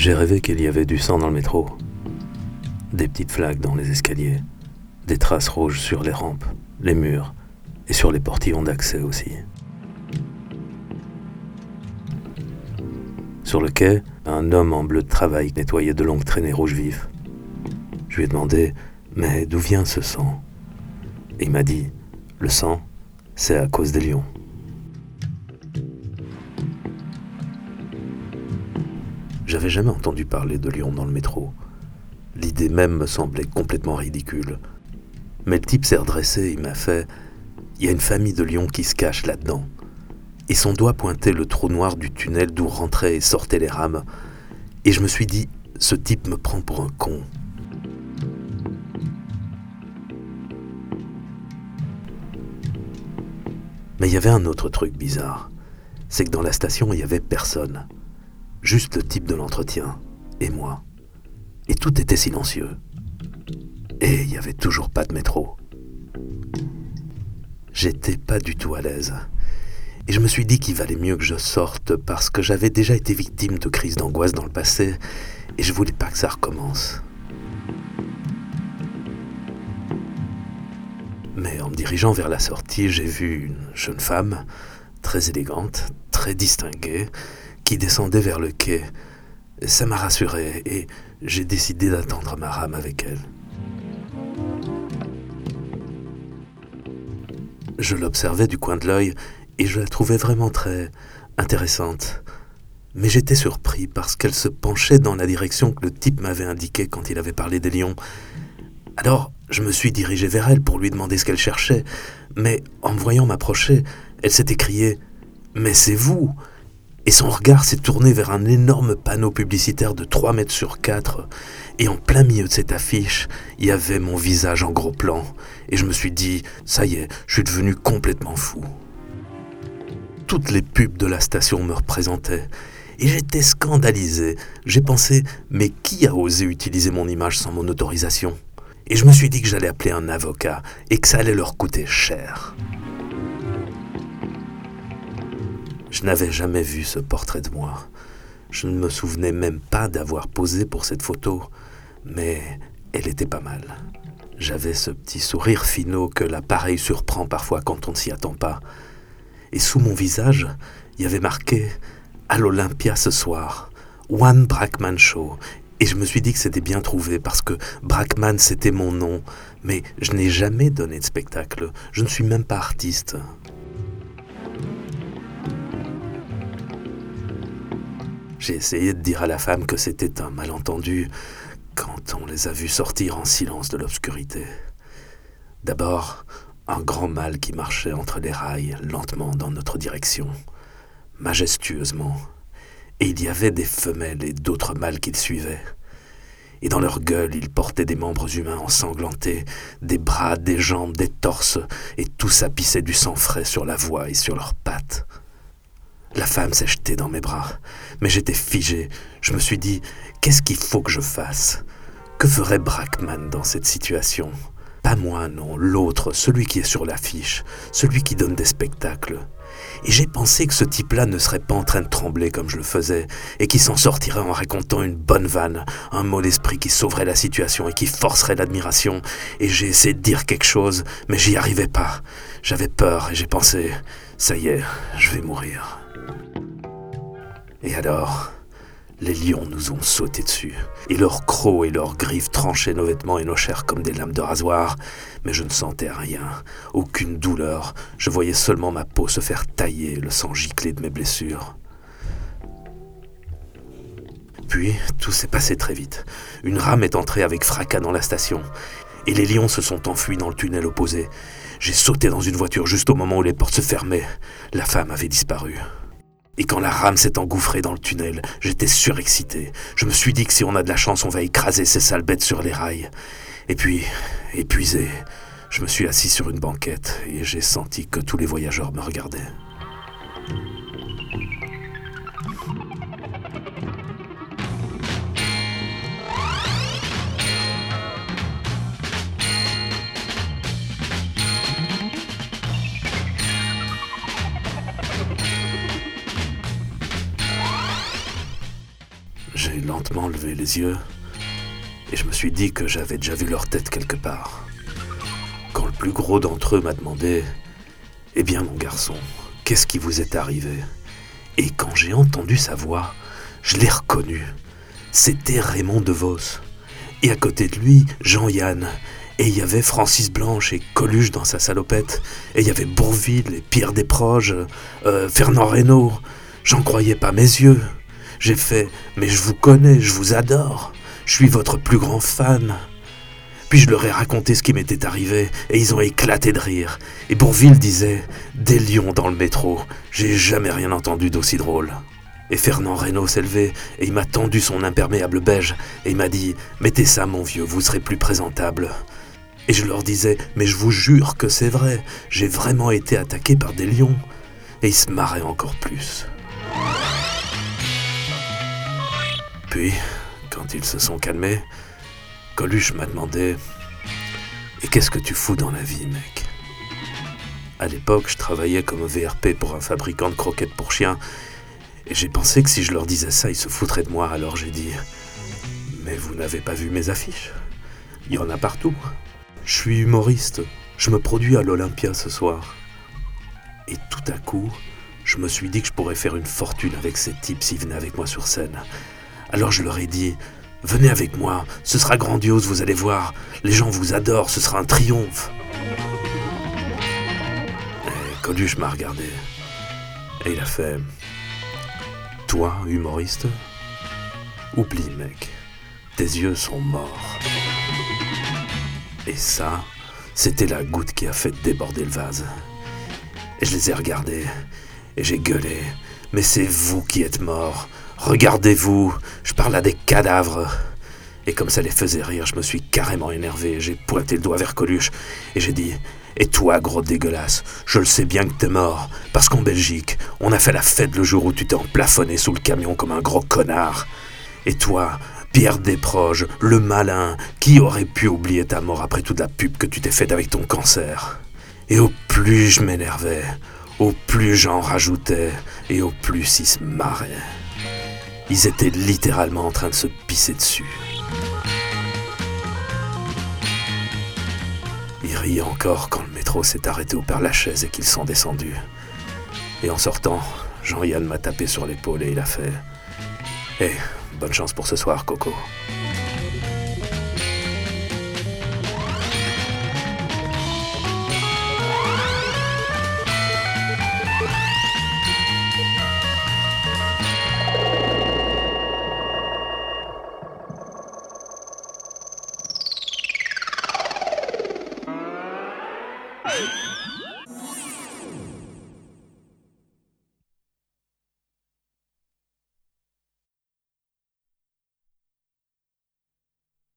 J'ai rêvé qu'il y avait du sang dans le métro. Des petites flaques dans les escaliers, des traces rouges sur les rampes, les murs et sur les portillons d'accès aussi. Sur le quai, un homme en bleu de travail nettoyait de longues traînées rouges vives. Je lui ai demandé Mais d'où vient ce sang? Et il m'a dit Le sang, c'est à cause des lions. J'avais jamais entendu parler de lions dans le métro. L'idée même me semblait complètement ridicule. Mais le type s'est redressé, il m'a fait Il y a une famille de lions qui se cache là-dedans. Et son doigt pointait le trou noir du tunnel d'où rentraient et sortaient les rames. Et je me suis dit Ce type me prend pour un con. Mais il y avait un autre truc bizarre. C'est que dans la station, il n'y avait personne juste le type de l'entretien, et moi. Et tout était silencieux. Et il n'y avait toujours pas de métro. J'étais pas du tout à l'aise. Et je me suis dit qu'il valait mieux que je sorte parce que j'avais déjà été victime de crises d'angoisse dans le passé et je voulais pas que ça recommence. Mais en me dirigeant vers la sortie, j'ai vu une jeune femme, très élégante, très distinguée, descendait vers le quai. Ça m'a rassuré et j'ai décidé d'attendre ma rame avec elle. Je l'observais du coin de l'œil et je la trouvais vraiment très intéressante. Mais j'étais surpris parce qu'elle se penchait dans la direction que le type m'avait indiquée quand il avait parlé des lions. Alors, je me suis dirigé vers elle pour lui demander ce qu'elle cherchait, mais en me voyant m'approcher, elle s'est écriée Mais c'est vous et son regard s'est tourné vers un énorme panneau publicitaire de 3 mètres sur 4, et en plein milieu de cette affiche, il y avait mon visage en gros plan, et je me suis dit, ça y est, je suis devenu complètement fou. Toutes les pubs de la station me représentaient, et j'étais scandalisé. J'ai pensé, mais qui a osé utiliser mon image sans mon autorisation? Et je me suis dit que j'allais appeler un avocat, et que ça allait leur coûter cher. Je n'avais jamais vu ce portrait de moi. Je ne me souvenais même pas d'avoir posé pour cette photo, mais elle était pas mal. J'avais ce petit sourire finot que l'appareil surprend parfois quand on ne s'y attend pas. Et sous mon visage, il y avait marqué À l'Olympia ce soir, One Brackman Show. Et je me suis dit que c'était bien trouvé parce que Brackman c'était mon nom, mais je n'ai jamais donné de spectacle. Je ne suis même pas artiste. J'ai essayé de dire à la femme que c'était un malentendu quand on les a vus sortir en silence de l'obscurité. D'abord, un grand mâle qui marchait entre les rails lentement dans notre direction, majestueusement, et il y avait des femelles et d'autres mâles qui le suivaient. Et dans leur gueule, ils portaient des membres humains ensanglantés, des bras, des jambes, des torses, et tout ça pissait du sang frais sur la voie et sur leurs pattes. La femme s'est jetée dans mes bras, mais j'étais figé. Je me suis dit, qu'est-ce qu'il faut que je fasse? Que ferait Brackman dans cette situation? Pas moi, non, l'autre, celui qui est sur l'affiche, celui qui donne des spectacles. Et j'ai pensé que ce type-là ne serait pas en train de trembler comme je le faisais, et qui s'en sortirait en racontant une bonne vanne, un mot d'esprit qui sauverait la situation et qui forcerait l'admiration. Et j'ai essayé de dire quelque chose, mais j'y arrivais pas. J'avais peur et j'ai pensé, ça y est, je vais mourir. Et alors, les lions nous ont sauté dessus, et leurs crocs et leurs griffes tranchaient nos vêtements et nos chairs comme des lames de rasoir, mais je ne sentais rien, aucune douleur, je voyais seulement ma peau se faire tailler, le sang gicler de mes blessures. Puis, tout s'est passé très vite. Une rame est entrée avec fracas dans la station, et les lions se sont enfuis dans le tunnel opposé. J'ai sauté dans une voiture juste au moment où les portes se fermaient. La femme avait disparu. Et quand la rame s'est engouffrée dans le tunnel, j'étais surexcité. Je me suis dit que si on a de la chance, on va écraser ces sales bêtes sur les rails. Et puis, épuisé, je me suis assis sur une banquette et j'ai senti que tous les voyageurs me regardaient. J'ai lentement levé les yeux et je me suis dit que j'avais déjà vu leur tête quelque part. Quand le plus gros d'entre eux m'a demandé Eh bien, mon garçon, qu'est-ce qui vous est arrivé? Et quand j'ai entendu sa voix, je l'ai reconnu. C'était Raymond DeVos. Et à côté de lui, Jean-Yann. Et il y avait Francis Blanche et Coluche dans sa salopette. Et il y avait Bourville et Pierre Desproges, euh, Fernand Reynaud. J'en croyais pas mes yeux. J'ai fait Mais je vous connais, je vous adore. Je suis votre plus grand fan. Puis je leur ai raconté ce qui m'était arrivé, et ils ont éclaté de rire. Et Bourville disait Des lions dans le métro, j'ai jamais rien entendu d'aussi drôle. Et Fernand Reynaud s'est levé, et il m'a tendu son imperméable beige, et il m'a dit Mettez ça, mon vieux, vous serez plus présentable. Et je leur disais Mais je vous jure que c'est vrai, j'ai vraiment été attaqué par des lions. Et ils se marraient encore plus. Puis, quand ils se sont calmés, Coluche m'a demandé Et qu'est-ce que tu fous dans la vie, mec? À l'époque, je travaillais comme VRP pour un fabricant de croquettes pour chiens, et j'ai pensé que si je leur disais ça, ils se foutraient de moi, alors j'ai dit Mais vous n'avez pas vu mes affiches Il y en a partout. Je suis humoriste, je me produis à l'Olympia ce soir. Et tout à coup, je me suis dit que je pourrais faire une fortune avec ces types s'ils venaient avec moi sur scène. Alors je leur ai dit Venez avec moi, ce sera grandiose, vous allez voir. Les gens vous adorent, ce sera un triomphe. Et Coluche m'a regardé. Et il a fait Toi, humoriste Oublie, mec. Tes yeux sont morts. Et ça, c'était la goutte qui a fait déborder le vase. Et je les ai regardés. Et j'ai gueulé. Mais c'est vous qui êtes morts. Regardez-vous, je parle à des cadavres. Et comme ça les faisait rire, je me suis carrément énervé. J'ai pointé le doigt vers Coluche et j'ai dit Et toi, gros dégueulasse, je le sais bien que t'es mort. Parce qu'en Belgique, on a fait la fête le jour où tu t'es emplafonné sous le camion comme un gros connard. Et toi, Pierre Desproges, le malin, qui aurait pu oublier ta mort après toute la pub que tu t'es faite avec ton cancer Et au plus je m'énervais, au plus j'en rajoutais, et au plus il se marrait. Ils étaient littéralement en train de se pisser dessus. Ils riaient encore quand le métro s'est arrêté au Père-Lachaise et qu'ils sont descendus. Et en sortant, Jean-Yann m'a tapé sur l'épaule et il a fait Hé, bonne chance pour ce soir, Coco. Hey!